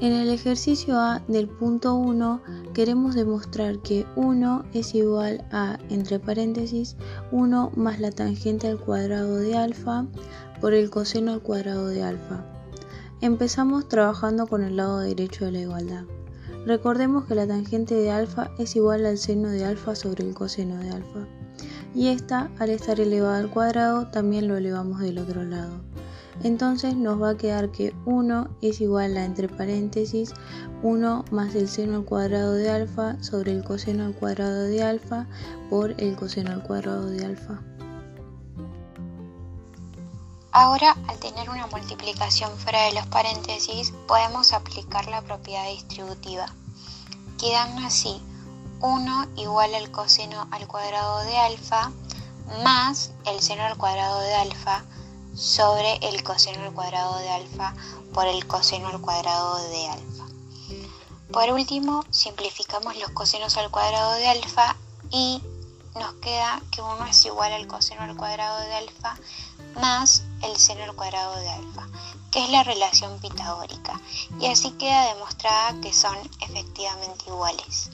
En el ejercicio A del punto 1 queremos demostrar que 1 es igual a, entre paréntesis, 1 más la tangente al cuadrado de alfa por el coseno al cuadrado de alfa. Empezamos trabajando con el lado derecho de la igualdad. Recordemos que la tangente de alfa es igual al seno de alfa sobre el coseno de alfa. Y esta, al estar elevada al cuadrado, también lo elevamos del otro lado. Entonces nos va a quedar que 1 es igual a entre paréntesis 1 más el seno al cuadrado de alfa sobre el coseno al cuadrado de alfa por el coseno al cuadrado de alfa. Ahora, al tener una multiplicación fuera de los paréntesis, podemos aplicar la propiedad distributiva, quedando así 1 igual al coseno al cuadrado de alfa más el seno al cuadrado de alfa sobre el coseno al cuadrado de alfa por el coseno al cuadrado de alfa. Por último, simplificamos los cosenos al cuadrado de alfa y nos queda que 1 es igual al coseno al cuadrado de alfa más el seno al cuadrado de alfa, que es la relación pitagórica, y así queda demostrada que son efectivamente iguales.